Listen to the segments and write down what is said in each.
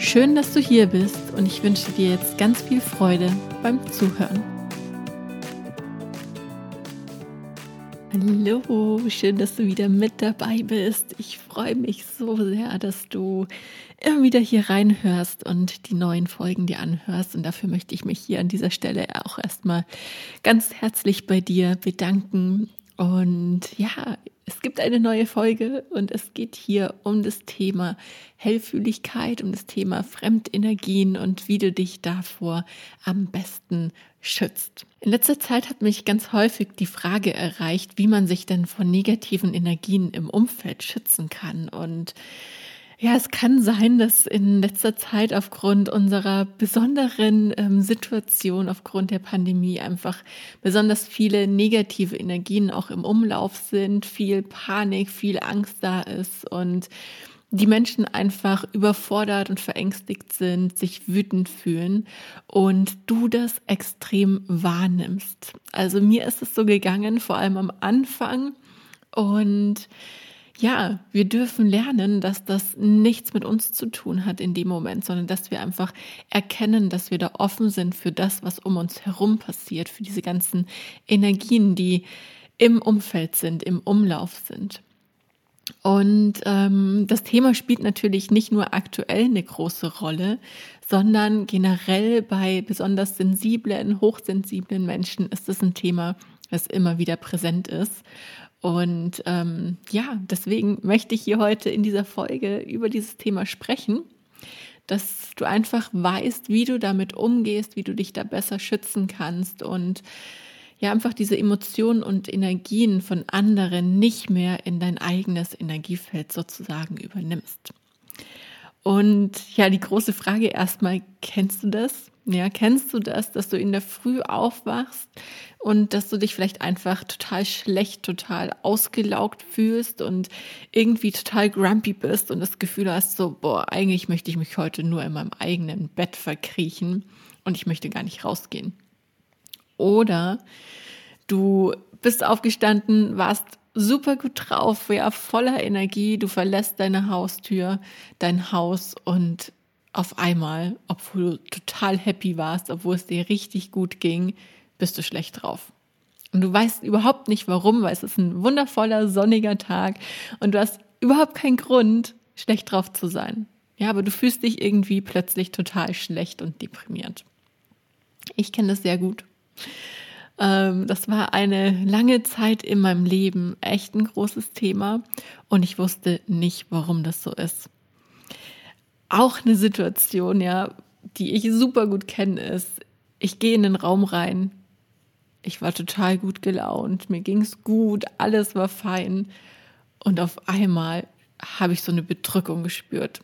Schön, dass du hier bist und ich wünsche dir jetzt ganz viel Freude beim Zuhören. Hallo, schön, dass du wieder mit dabei bist. Ich freue mich so sehr, dass du immer wieder hier reinhörst und die neuen Folgen dir anhörst. Und dafür möchte ich mich hier an dieser Stelle auch erstmal ganz herzlich bei dir bedanken. Und ja, es gibt eine neue Folge und es geht hier um das Thema Hellfühligkeit, um das Thema Fremdenergien und wie du dich davor am besten schützt. In letzter Zeit hat mich ganz häufig die Frage erreicht, wie man sich denn vor negativen Energien im Umfeld schützen kann und ja, es kann sein, dass in letzter Zeit aufgrund unserer besonderen ähm, Situation, aufgrund der Pandemie einfach besonders viele negative Energien auch im Umlauf sind, viel Panik, viel Angst da ist und die Menschen einfach überfordert und verängstigt sind, sich wütend fühlen und du das extrem wahrnimmst. Also mir ist es so gegangen, vor allem am Anfang und ja, wir dürfen lernen, dass das nichts mit uns zu tun hat in dem Moment, sondern dass wir einfach erkennen, dass wir da offen sind für das, was um uns herum passiert, für diese ganzen Energien, die im Umfeld sind, im Umlauf sind. Und ähm, das Thema spielt natürlich nicht nur aktuell eine große Rolle, sondern generell bei besonders sensiblen, hochsensiblen Menschen ist es ein Thema, das immer wieder präsent ist. Und ähm, ja, deswegen möchte ich hier heute in dieser Folge über dieses Thema sprechen, dass du einfach weißt, wie du damit umgehst, wie du dich da besser schützen kannst und ja einfach diese Emotionen und Energien von anderen nicht mehr in dein eigenes Energiefeld sozusagen übernimmst. Und ja, die große Frage erstmal, kennst du das? Ja, kennst du das, dass du in der Früh aufwachst und dass du dich vielleicht einfach total schlecht, total ausgelaugt fühlst und irgendwie total grumpy bist und das Gefühl hast, so, boah, eigentlich möchte ich mich heute nur in meinem eigenen Bett verkriechen und ich möchte gar nicht rausgehen. Oder du bist aufgestanden, warst super gut drauf, ja, voller Energie, du verlässt deine Haustür, dein Haus und auf einmal, obwohl du total happy warst, obwohl es dir richtig gut ging, bist du schlecht drauf. Und du weißt überhaupt nicht warum, weil es ist ein wundervoller, sonniger Tag und du hast überhaupt keinen Grund, schlecht drauf zu sein. Ja, aber du fühlst dich irgendwie plötzlich total schlecht und deprimiert. Ich kenne das sehr gut. Ähm, das war eine lange Zeit in meinem Leben echt ein großes Thema und ich wusste nicht, warum das so ist auch eine Situation, ja, die ich super gut kenne, ist, ich gehe in den Raum rein. Ich war total gut gelaunt, mir ging's gut, alles war fein. Und auf einmal habe ich so eine Bedrückung gespürt.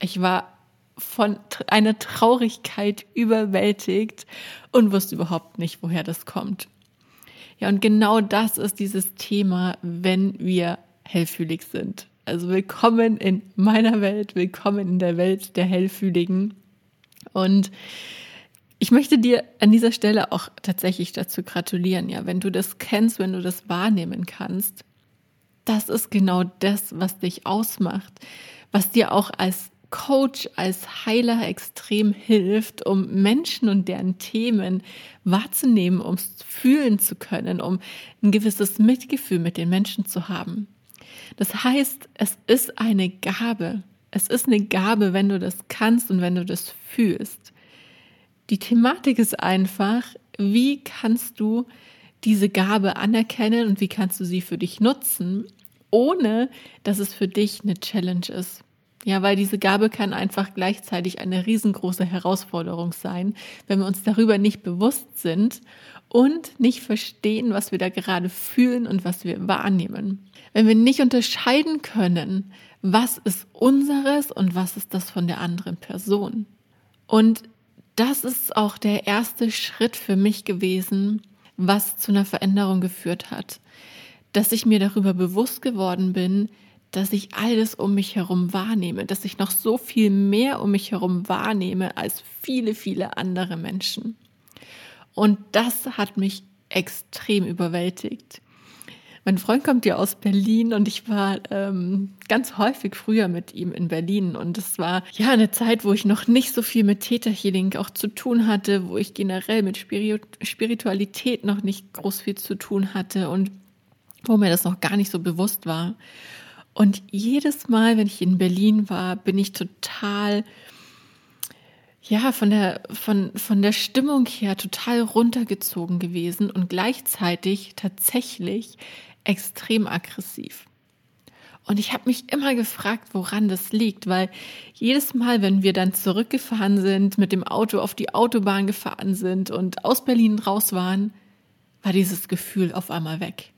Ich war von einer Traurigkeit überwältigt und wusste überhaupt nicht, woher das kommt. Ja, und genau das ist dieses Thema, wenn wir hellfühlig sind. Also willkommen in meiner Welt, willkommen in der Welt der Hellfühligen. Und ich möchte dir an dieser Stelle auch tatsächlich dazu gratulieren, ja, wenn du das kennst, wenn du das wahrnehmen kannst. Das ist genau das, was dich ausmacht, was dir auch als Coach, als Heiler extrem hilft, um Menschen und deren Themen wahrzunehmen, um es fühlen zu können, um ein gewisses Mitgefühl mit den Menschen zu haben. Das heißt, es ist eine Gabe. Es ist eine Gabe, wenn du das kannst und wenn du das fühlst. Die Thematik ist einfach, wie kannst du diese Gabe anerkennen und wie kannst du sie für dich nutzen, ohne dass es für dich eine Challenge ist. Ja, weil diese Gabe kann einfach gleichzeitig eine riesengroße Herausforderung sein, wenn wir uns darüber nicht bewusst sind und nicht verstehen, was wir da gerade fühlen und was wir wahrnehmen. Wenn wir nicht unterscheiden können, was ist unseres und was ist das von der anderen Person. Und das ist auch der erste Schritt für mich gewesen, was zu einer Veränderung geführt hat. Dass ich mir darüber bewusst geworden bin, dass ich alles um mich herum wahrnehme, dass ich noch so viel mehr um mich herum wahrnehme als viele, viele andere Menschen. Und das hat mich extrem überwältigt. Mein Freund kommt ja aus Berlin und ich war ähm, ganz häufig früher mit ihm in Berlin und es war ja eine Zeit, wo ich noch nicht so viel mit Theta Healing auch zu tun hatte, wo ich generell mit Spiritualität noch nicht groß viel zu tun hatte und wo mir das noch gar nicht so bewusst war. Und jedes Mal, wenn ich in Berlin war, bin ich total ja, von der, von, von der Stimmung her total runtergezogen gewesen und gleichzeitig tatsächlich extrem aggressiv. Und ich habe mich immer gefragt, woran das liegt, weil jedes Mal, wenn wir dann zurückgefahren sind, mit dem Auto auf die Autobahn gefahren sind und aus Berlin raus waren, war dieses Gefühl auf einmal weg.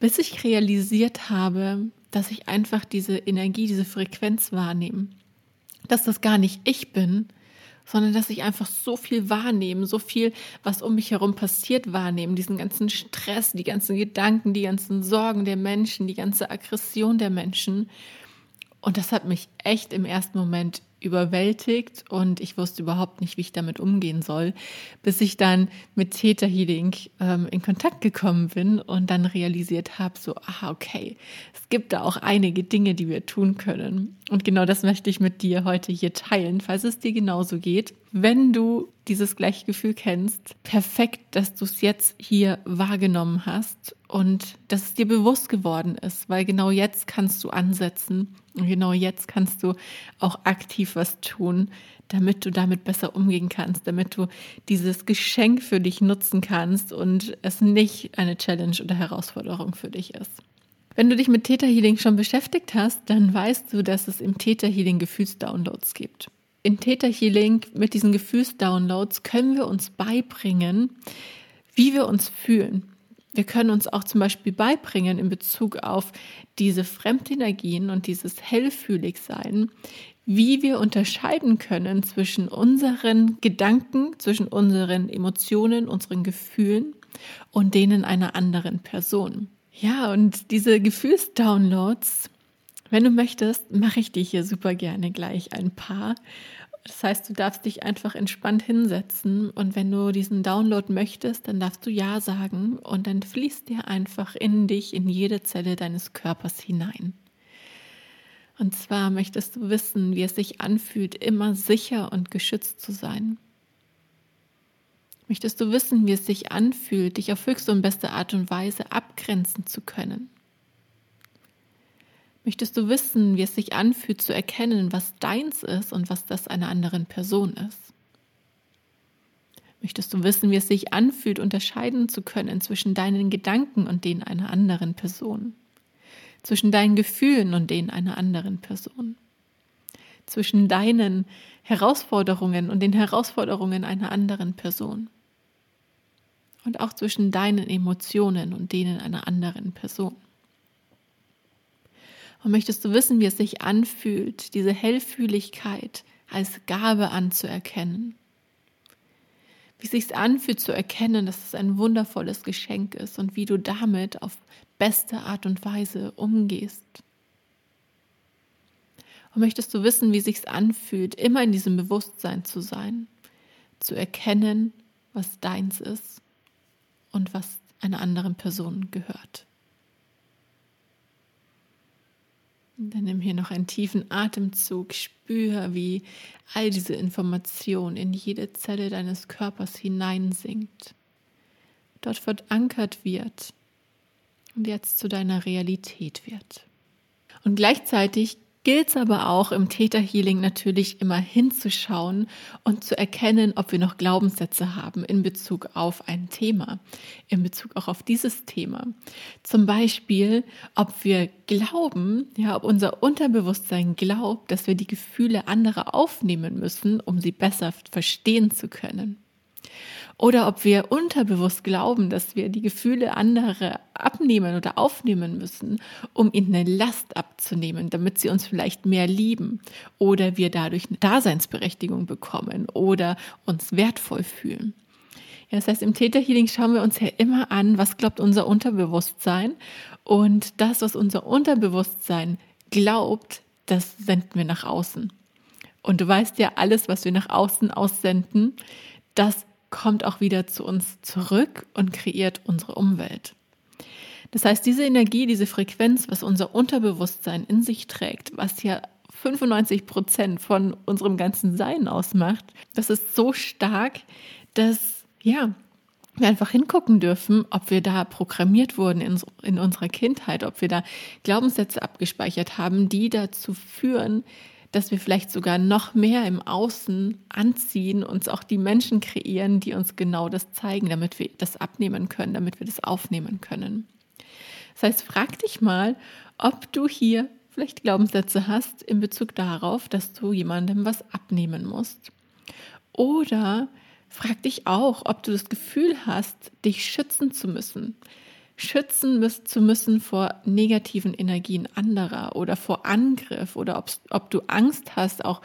Bis ich realisiert habe, dass ich einfach diese Energie, diese Frequenz wahrnehme. Dass das gar nicht ich bin, sondern dass ich einfach so viel wahrnehme, so viel, was um mich herum passiert, wahrnehme, diesen ganzen Stress, die ganzen Gedanken, die ganzen Sorgen der Menschen, die ganze Aggression der Menschen. Und das hat mich echt im ersten Moment überwältigt und ich wusste überhaupt nicht, wie ich damit umgehen soll, bis ich dann mit Theta Healing ähm, in Kontakt gekommen bin und dann realisiert habe, so, ah, okay, es gibt da auch einige Dinge, die wir tun können. Und genau das möchte ich mit dir heute hier teilen, falls es dir genauso geht. Wenn du dieses gleiche Gefühl kennst, perfekt, dass du es jetzt hier wahrgenommen hast und dass es dir bewusst geworden ist, weil genau jetzt kannst du ansetzen und genau jetzt kannst du auch aktiv was tun, damit du damit besser umgehen kannst, damit du dieses Geschenk für dich nutzen kannst und es nicht eine Challenge oder Herausforderung für dich ist. Wenn du dich mit Theta Healing schon beschäftigt hast, dann weißt du, dass es im Theta Healing Gefühlsdownloads gibt. In Theta Healing mit diesen Gefühlsdownloads können wir uns beibringen, wie wir uns fühlen. Wir können uns auch zum Beispiel beibringen in Bezug auf diese Fremdenergien und dieses Hellfühligsein, wie wir unterscheiden können zwischen unseren Gedanken, zwischen unseren Emotionen, unseren Gefühlen und denen einer anderen Person. Ja, und diese Gefühlsdownloads, wenn du möchtest, mache ich dir hier super gerne gleich ein paar. Das heißt, du darfst dich einfach entspannt hinsetzen und wenn du diesen Download möchtest, dann darfst du Ja sagen und dann fließt dir einfach in dich, in jede Zelle deines Körpers hinein. Und zwar möchtest du wissen, wie es sich anfühlt, immer sicher und geschützt zu sein. Möchtest du wissen, wie es sich anfühlt, dich auf höchste und beste Art und Weise abgrenzen zu können? Möchtest du wissen, wie es sich anfühlt zu erkennen, was deins ist und was das einer anderen Person ist? Möchtest du wissen, wie es sich anfühlt, unterscheiden zu können zwischen deinen Gedanken und denen einer anderen Person? Zwischen deinen Gefühlen und denen einer anderen Person? Zwischen deinen Herausforderungen und den Herausforderungen einer anderen Person? Und auch zwischen deinen Emotionen und denen einer anderen Person? Und möchtest du wissen, wie es sich anfühlt, diese Hellfühligkeit als Gabe anzuerkennen? Wie es sich anfühlt zu erkennen, dass es ein wundervolles Geschenk ist und wie du damit auf beste Art und Weise umgehst? Und möchtest du wissen, wie es sich anfühlt, immer in diesem Bewusstsein zu sein, zu erkennen, was deins ist und was einer anderen Person gehört? Dann nimm hier noch einen tiefen Atemzug, spür, wie all diese Information in jede Zelle deines Körpers hineinsinkt, dort verankert wird und jetzt zu deiner Realität wird. Und gleichzeitig gilt es aber auch im Theta Healing natürlich immer hinzuschauen und zu erkennen, ob wir noch Glaubenssätze haben in Bezug auf ein Thema, in Bezug auch auf dieses Thema. Zum Beispiel, ob wir glauben, ja, ob unser Unterbewusstsein glaubt, dass wir die Gefühle anderer aufnehmen müssen, um sie besser verstehen zu können. Oder ob wir unterbewusst glauben, dass wir die Gefühle anderer abnehmen oder aufnehmen müssen, um ihnen eine Last abzunehmen, damit sie uns vielleicht mehr lieben oder wir dadurch eine Daseinsberechtigung bekommen oder uns wertvoll fühlen. Ja, das heißt, im Täterhealing schauen wir uns ja immer an, was glaubt unser Unterbewusstsein und das, was unser Unterbewusstsein glaubt, das senden wir nach außen. Und du weißt ja, alles, was wir nach außen aussenden, das kommt auch wieder zu uns zurück und kreiert unsere Umwelt. Das heißt, diese Energie, diese Frequenz, was unser Unterbewusstsein in sich trägt, was ja 95 Prozent von unserem ganzen Sein ausmacht, das ist so stark, dass, ja, wir einfach hingucken dürfen, ob wir da programmiert wurden in, in unserer Kindheit, ob wir da Glaubenssätze abgespeichert haben, die dazu führen, dass wir vielleicht sogar noch mehr im Außen anziehen, uns auch die Menschen kreieren, die uns genau das zeigen, damit wir das abnehmen können, damit wir das aufnehmen können. Das heißt, frag dich mal, ob du hier vielleicht Glaubenssätze hast in Bezug darauf, dass du jemandem was abnehmen musst. Oder frag dich auch, ob du das Gefühl hast, dich schützen zu müssen, schützen zu müssen vor negativen Energien anderer oder vor Angriff oder ob du Angst hast, auch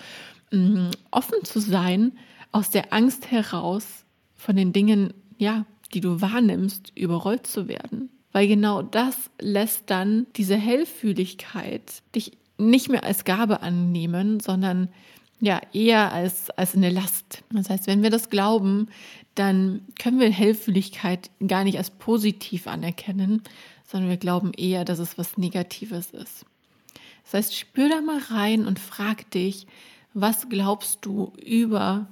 mh, mm, offen zu sein, aus der Angst heraus von den Dingen, ja, die du wahrnimmst, überrollt zu werden. Weil genau das lässt dann diese Hellfühligkeit dich nicht mehr als Gabe annehmen, sondern ja eher als, als eine Last. Das heißt, wenn wir das glauben, dann können wir Hellfühligkeit gar nicht als positiv anerkennen, sondern wir glauben eher, dass es was Negatives ist. Das heißt, spür da mal rein und frag dich, was glaubst du über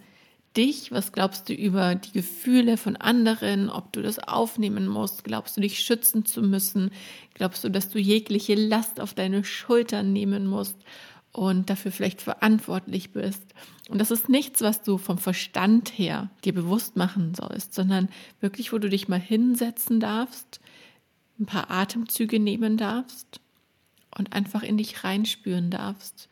dich? Was glaubst du über die Gefühle von anderen? Ob du das aufnehmen musst? Glaubst du dich schützen zu müssen? Glaubst du, dass du jegliche Last auf deine Schultern nehmen musst? Und dafür vielleicht verantwortlich bist. Und das ist nichts, was du vom Verstand her dir bewusst machen sollst, sondern wirklich, wo du dich mal hinsetzen darfst, ein paar Atemzüge nehmen darfst und einfach in dich reinspüren darfst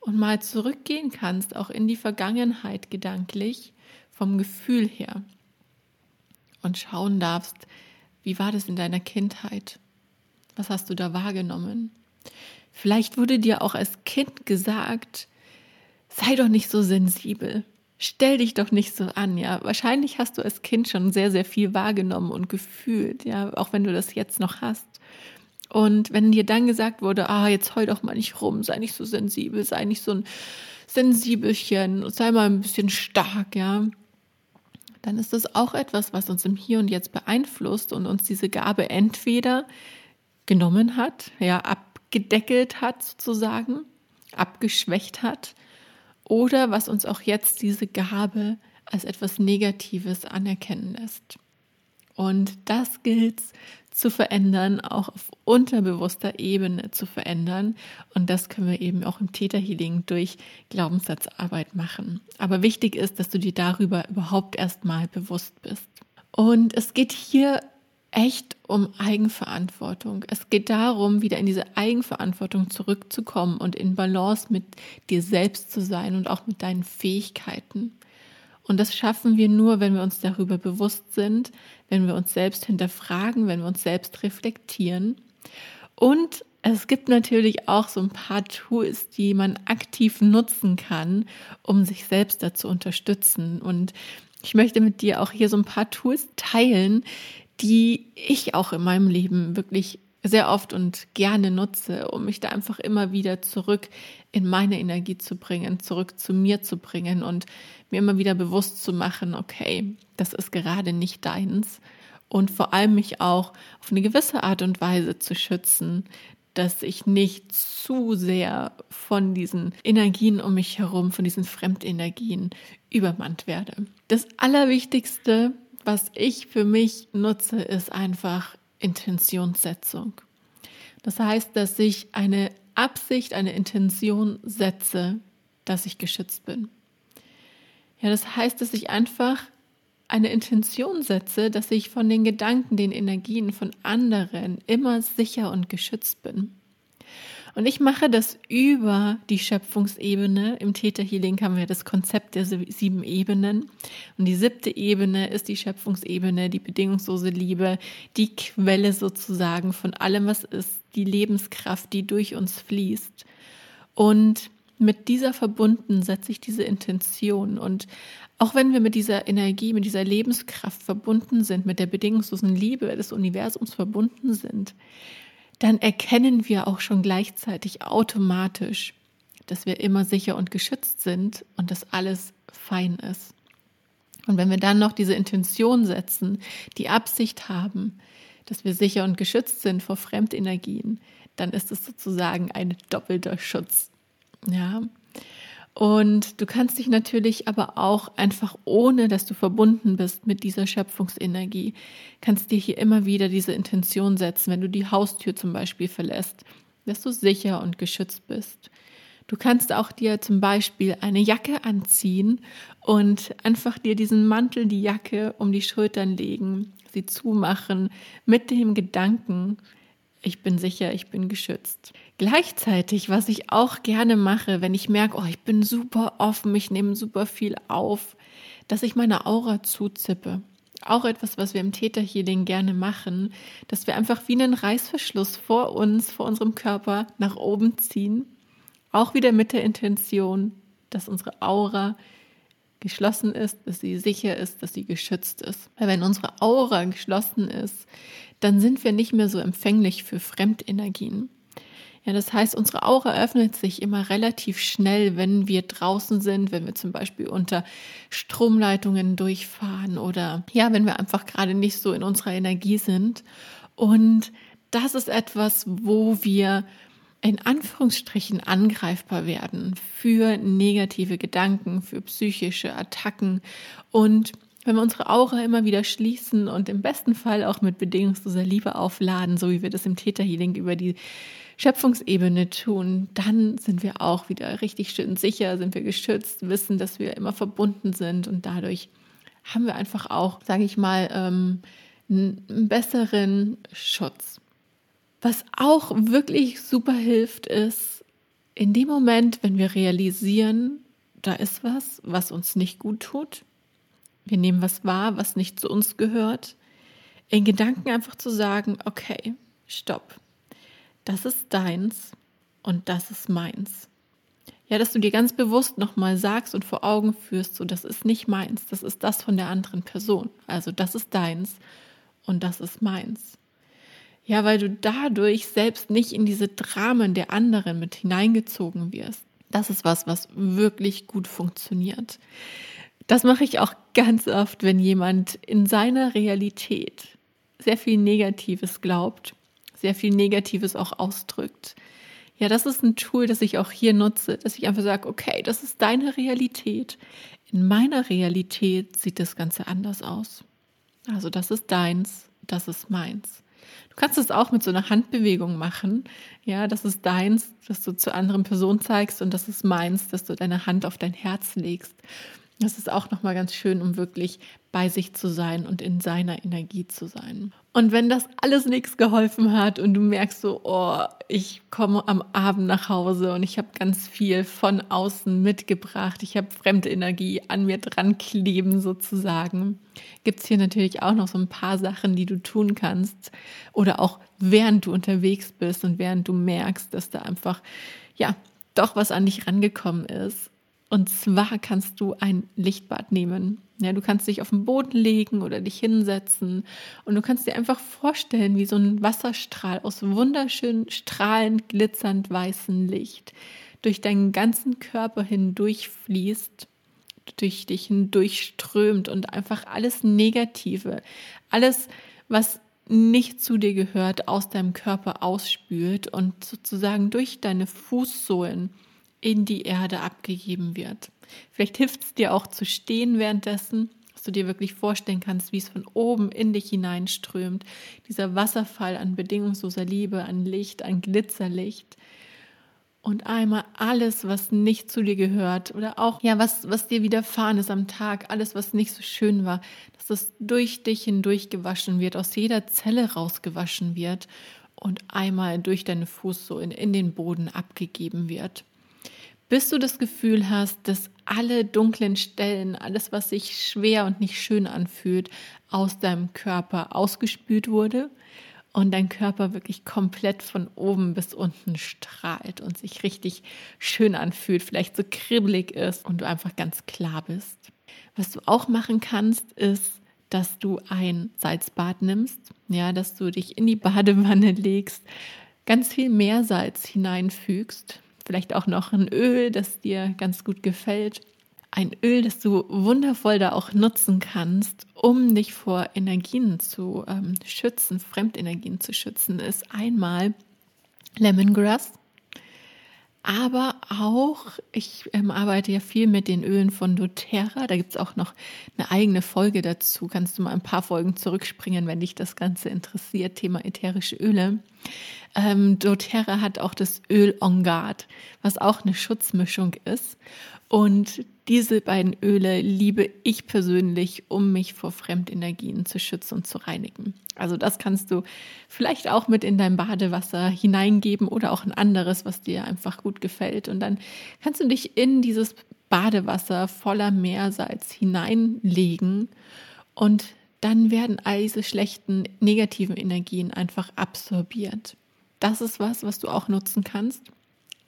und mal zurückgehen kannst, auch in die Vergangenheit gedanklich, vom Gefühl her und schauen darfst, wie war das in deiner Kindheit? Was hast du da wahrgenommen? Vielleicht wurde dir auch als Kind gesagt, sei doch nicht so sensibel. Stell dich doch nicht so an, ja. Wahrscheinlich hast du als Kind schon sehr, sehr viel wahrgenommen und gefühlt, ja, auch wenn du das jetzt noch hast. Und wenn dir dann gesagt wurde, ah, jetzt heul doch mal nicht rum, sei nicht so sensibel, sei nicht so ein Sensibelchen, sei mal ein bisschen stark, ja, dann ist das auch etwas, was uns im Hier und Jetzt beeinflusst und uns diese Gabe entweder genommen hat, ja, ab abgedeckelt hat sozusagen, abgeschwächt hat oder was uns auch jetzt diese Gabe als etwas Negatives anerkennen lässt. Und das gilt zu verändern, auch auf unterbewusster Ebene zu verändern. Und das können wir eben auch im Täterhealing durch Glaubenssatzarbeit machen. Aber wichtig ist, dass du dir darüber überhaupt erstmal bewusst bist. Und es geht hier echt um Eigenverantwortung. Es geht darum, wieder in diese Eigenverantwortung zurückzukommen und in Balance mit dir selbst zu sein und auch mit deinen Fähigkeiten. Und das schaffen wir nur, wenn wir uns darüber bewusst sind, wenn wir uns selbst hinterfragen, wenn wir uns selbst reflektieren. Und es gibt natürlich auch so ein paar Tools, die man aktiv nutzen kann, um sich selbst dazu unterstützen. Und ich möchte mit dir auch hier so ein paar Tools teilen, die ich auch in meinem Leben wirklich sehr oft und gerne nutze, um mich da einfach immer wieder zurück in meine Energie zu bringen, zurück zu mir zu bringen und mir immer wieder bewusst zu machen, okay, das ist gerade nicht deins und vor allem mich auch auf eine gewisse Art und Weise zu schützen, dass ich nicht zu sehr von diesen Energien um mich herum, von diesen Fremdenergien übermannt werde. Das Allerwichtigste was ich für mich nutze, ist einfach Intentionssetzung. Das heißt, dass ich eine Absicht, eine Intention setze, dass ich geschützt bin. Ja, das heißt, dass ich einfach eine Intention setze, dass ich von den Gedanken, den Energien von anderen immer sicher und geschützt bin. Und ich mache das über die Schöpfungsebene. Im Theta Healing haben wir das Konzept der sieben Ebenen. Und die siebte Ebene ist die Schöpfungsebene, die bedingungslose Liebe, die Quelle sozusagen von allem, was ist, die Lebenskraft, die durch uns fließt. Und mit dieser verbunden setze ich diese Intention. Und auch wenn wir mit dieser Energie, mit dieser Lebenskraft verbunden sind, mit der bedingungslosen Liebe des Universums verbunden sind, dann erkennen wir auch schon gleichzeitig automatisch, dass wir immer sicher und geschützt sind und dass alles fein ist. Und wenn wir dann noch diese Intention setzen, die Absicht haben, dass wir sicher und geschützt sind vor Fremdenergien, dann ist es sozusagen ein doppelter Schutz. Ja. Und du kannst dich natürlich aber auch einfach ohne, dass du verbunden bist mit dieser Schöpfungsenergie, kannst dir hier immer wieder diese Intention setzen, wenn du die Haustür zum Beispiel verlässt, dass du sicher und geschützt bist. Du kannst auch dir zum Beispiel eine Jacke anziehen und einfach dir diesen Mantel, die Jacke um die Schultern legen, sie zumachen mit dem Gedanken, ich bin sicher, ich bin geschützt. Gleichzeitig, was ich auch gerne mache, wenn ich merke, oh, ich bin super offen, ich nehme super viel auf, dass ich meine Aura zuzippe. Auch etwas, was wir im Täterhealing gerne machen, dass wir einfach wie einen Reißverschluss vor uns, vor unserem Körper nach oben ziehen. Auch wieder mit der Intention, dass unsere Aura geschlossen ist, dass sie sicher ist, dass sie geschützt ist. Weil wenn unsere Aura geschlossen ist, dann sind wir nicht mehr so empfänglich für Fremdenergien. Ja, das heißt, unsere Aura öffnet sich immer relativ schnell, wenn wir draußen sind, wenn wir zum Beispiel unter Stromleitungen durchfahren oder ja, wenn wir einfach gerade nicht so in unserer Energie sind. Und das ist etwas, wo wir in Anführungsstrichen angreifbar werden für negative Gedanken, für psychische Attacken und wenn wir unsere Aura immer wieder schließen und im besten Fall auch mit bedingungsloser Liebe aufladen, so wie wir das im Theta Healing über die Schöpfungsebene tun, dann sind wir auch wieder richtig schön sicher, sind wir geschützt, wissen, dass wir immer verbunden sind und dadurch haben wir einfach auch, sage ich mal, ähm, einen besseren Schutz. Was auch wirklich super hilft, ist in dem Moment, wenn wir realisieren, da ist was, was uns nicht gut tut, wir nehmen was wahr, was nicht zu uns gehört. In Gedanken einfach zu sagen, okay, stopp. Das ist deins und das ist meins. Ja, dass du dir ganz bewusst nochmal sagst und vor Augen führst, so das ist nicht meins, das ist das von der anderen Person. Also das ist deins und das ist meins. Ja, weil du dadurch selbst nicht in diese Dramen der anderen mit hineingezogen wirst. Das ist was, was wirklich gut funktioniert. Das mache ich auch ganz oft, wenn jemand in seiner Realität sehr viel Negatives glaubt, sehr viel Negatives auch ausdrückt. Ja, das ist ein Tool, das ich auch hier nutze, dass ich einfach sage, okay, das ist deine Realität. In meiner Realität sieht das Ganze anders aus. Also das ist deins, das ist meins. Du kannst es auch mit so einer Handbewegung machen. Ja, das ist deins, dass du zur anderen Person zeigst und das ist meins, dass du deine Hand auf dein Herz legst. Das ist auch nochmal ganz schön, um wirklich bei sich zu sein und in seiner Energie zu sein. Und wenn das alles nichts geholfen hat und du merkst so, oh, ich komme am Abend nach Hause und ich habe ganz viel von außen mitgebracht, ich habe fremde Energie an mir dran kleben sozusagen, gibt es hier natürlich auch noch so ein paar Sachen, die du tun kannst. Oder auch während du unterwegs bist und während du merkst, dass da einfach, ja, doch was an dich rangekommen ist und zwar kannst du ein Lichtbad nehmen. Ja, du kannst dich auf den Boden legen oder dich hinsetzen und du kannst dir einfach vorstellen, wie so ein Wasserstrahl aus wunderschön strahlend glitzernd weißem Licht durch deinen ganzen Körper hindurchfließt, durch dich hindurchströmt und einfach alles Negative, alles, was nicht zu dir gehört, aus deinem Körper ausspült und sozusagen durch deine Fußsohlen in die Erde abgegeben wird. Vielleicht hilft es dir auch zu stehen währenddessen, dass du dir wirklich vorstellen kannst, wie es von oben in dich hineinströmt. Dieser Wasserfall an bedingungsloser Liebe, an Licht, an Glitzerlicht. Und einmal alles, was nicht zu dir gehört oder auch, ja, was, was dir widerfahren ist am Tag, alles, was nicht so schön war, dass das durch dich hindurch gewaschen wird, aus jeder Zelle rausgewaschen wird und einmal durch deine Fußsohlen in den Boden abgegeben wird. Bis du das Gefühl hast, dass alle dunklen Stellen, alles, was sich schwer und nicht schön anfühlt, aus deinem Körper ausgespült wurde und dein Körper wirklich komplett von oben bis unten strahlt und sich richtig schön anfühlt, vielleicht so kribbelig ist und du einfach ganz klar bist. Was du auch machen kannst, ist, dass du ein Salzbad nimmst, ja, dass du dich in die Badewanne legst, ganz viel Meersalz hineinfügst, vielleicht auch noch ein Öl, das dir ganz gut gefällt ein Öl, das du wundervoll da auch nutzen kannst, um dich vor Energien zu ähm, schützen, Fremdenergien zu schützen, ist einmal Lemongrass. Aber auch, ich ähm, arbeite ja viel mit den Ölen von doTERRA. Da gibt es auch noch eine eigene Folge dazu. Kannst du mal ein paar Folgen zurückspringen, wenn dich das Ganze interessiert, Thema ätherische Öle. Ähm, doTERRA hat auch das Öl On Guard, was auch eine Schutzmischung ist. Und diese beiden Öle liebe ich persönlich, um mich vor Fremdenergien zu schützen und zu reinigen. Also das kannst du vielleicht auch mit in dein Badewasser hineingeben oder auch ein anderes, was dir einfach gut gefällt. Und dann kannst du dich in dieses Badewasser voller Meersalz hineinlegen und dann werden all diese schlechten negativen Energien einfach absorbiert. Das ist was, was du auch nutzen kannst.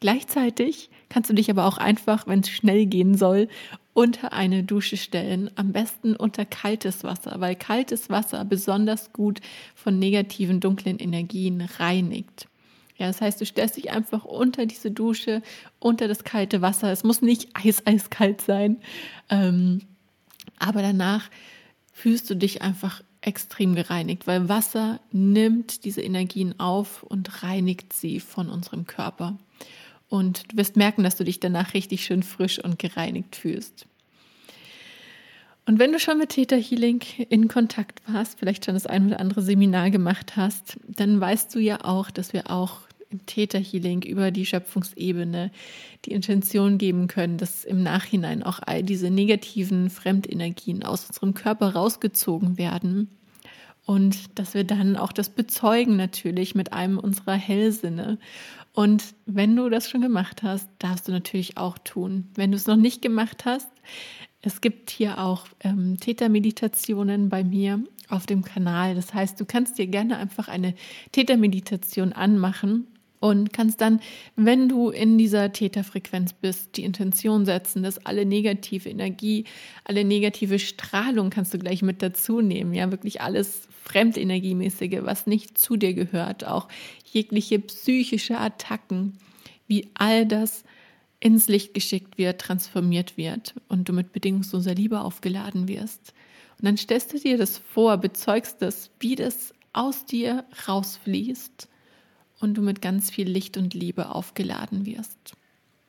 Gleichzeitig kannst du dich aber auch einfach, wenn es schnell gehen soll, unter eine Dusche stellen, am besten unter kaltes Wasser, weil kaltes Wasser besonders gut von negativen, dunklen Energien reinigt. Ja, das heißt, du stellst dich einfach unter diese Dusche, unter das kalte Wasser. Es muss nicht eis, eiskalt sein, ähm, aber danach fühlst du dich einfach extrem gereinigt, weil Wasser nimmt diese Energien auf und reinigt sie von unserem Körper. Und du wirst merken, dass du dich danach richtig schön frisch und gereinigt fühlst. Und wenn du schon mit Theta Healing in Kontakt warst, vielleicht schon das ein oder andere Seminar gemacht hast, dann weißt du ja auch, dass wir auch im Theta Healing über die Schöpfungsebene die Intention geben können, dass im Nachhinein auch all diese negativen Fremdenergien aus unserem Körper rausgezogen werden und dass wir dann auch das bezeugen natürlich mit einem unserer Hellsinne. Und wenn du das schon gemacht hast, darfst du natürlich auch tun. Wenn du es noch nicht gemacht hast, es gibt hier auch ähm, Tätermeditationen bei mir auf dem Kanal. Das heißt, du kannst dir gerne einfach eine Tätermeditation anmachen und kannst dann, wenn du in dieser Täterfrequenz bist, die Intention setzen, dass alle negative Energie, alle negative Strahlung kannst du gleich mit dazu nehmen. Ja, wirklich alles Fremdenergiemäßige, was nicht zu dir gehört, auch jegliche psychische Attacken, wie all das ins Licht geschickt wird, transformiert wird und du mit bedingungsloser Liebe aufgeladen wirst. Und dann stellst du dir das vor, bezeugst das, wie das aus dir rausfließt und du mit ganz viel Licht und Liebe aufgeladen wirst.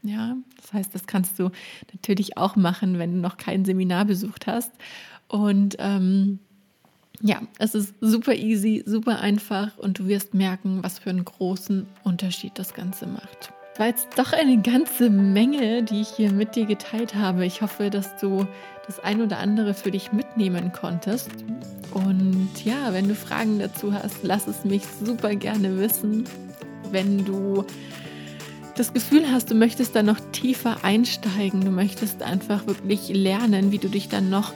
Ja, das heißt, das kannst du natürlich auch machen, wenn du noch kein Seminar besucht hast. Und ähm, ja, es ist super easy, super einfach und du wirst merken, was für einen großen Unterschied das Ganze macht. Das war jetzt doch eine ganze Menge, die ich hier mit dir geteilt habe. Ich hoffe, dass du das ein oder andere für dich mitnehmen konntest. Und ja, wenn du Fragen dazu hast, lass es mich super gerne wissen. Wenn du das Gefühl hast, du möchtest da noch tiefer einsteigen, du möchtest einfach wirklich lernen, wie du dich dann noch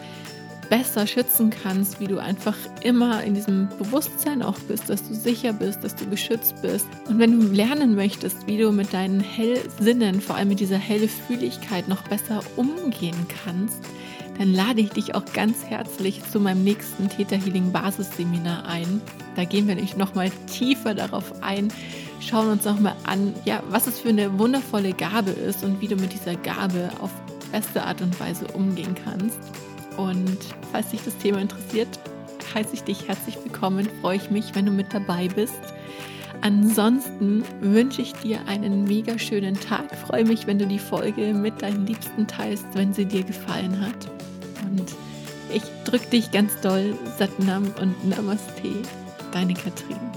besser schützen kannst, wie du einfach immer in diesem Bewusstsein auch bist, dass du sicher bist, dass du geschützt bist. Und wenn du lernen möchtest, wie du mit deinen Hellsinnen, vor allem mit dieser Hellfühligkeit noch besser umgehen kannst, dann lade ich dich auch ganz herzlich zu meinem nächsten Theta Healing Basisseminar ein. Da gehen wir nämlich nochmal tiefer darauf ein, schauen uns nochmal an, ja, was es für eine wundervolle Gabe ist und wie du mit dieser Gabe auf beste Art und Weise umgehen kannst. Und falls dich das Thema interessiert, heiße ich dich herzlich willkommen, freue ich mich, wenn du mit dabei bist. Ansonsten wünsche ich dir einen mega schönen Tag. Freue mich, wenn du die Folge mit deinen Liebsten teilst, wenn sie dir gefallen hat. Und ich drücke dich ganz doll. Satnam und Namaste. Deine Katrin.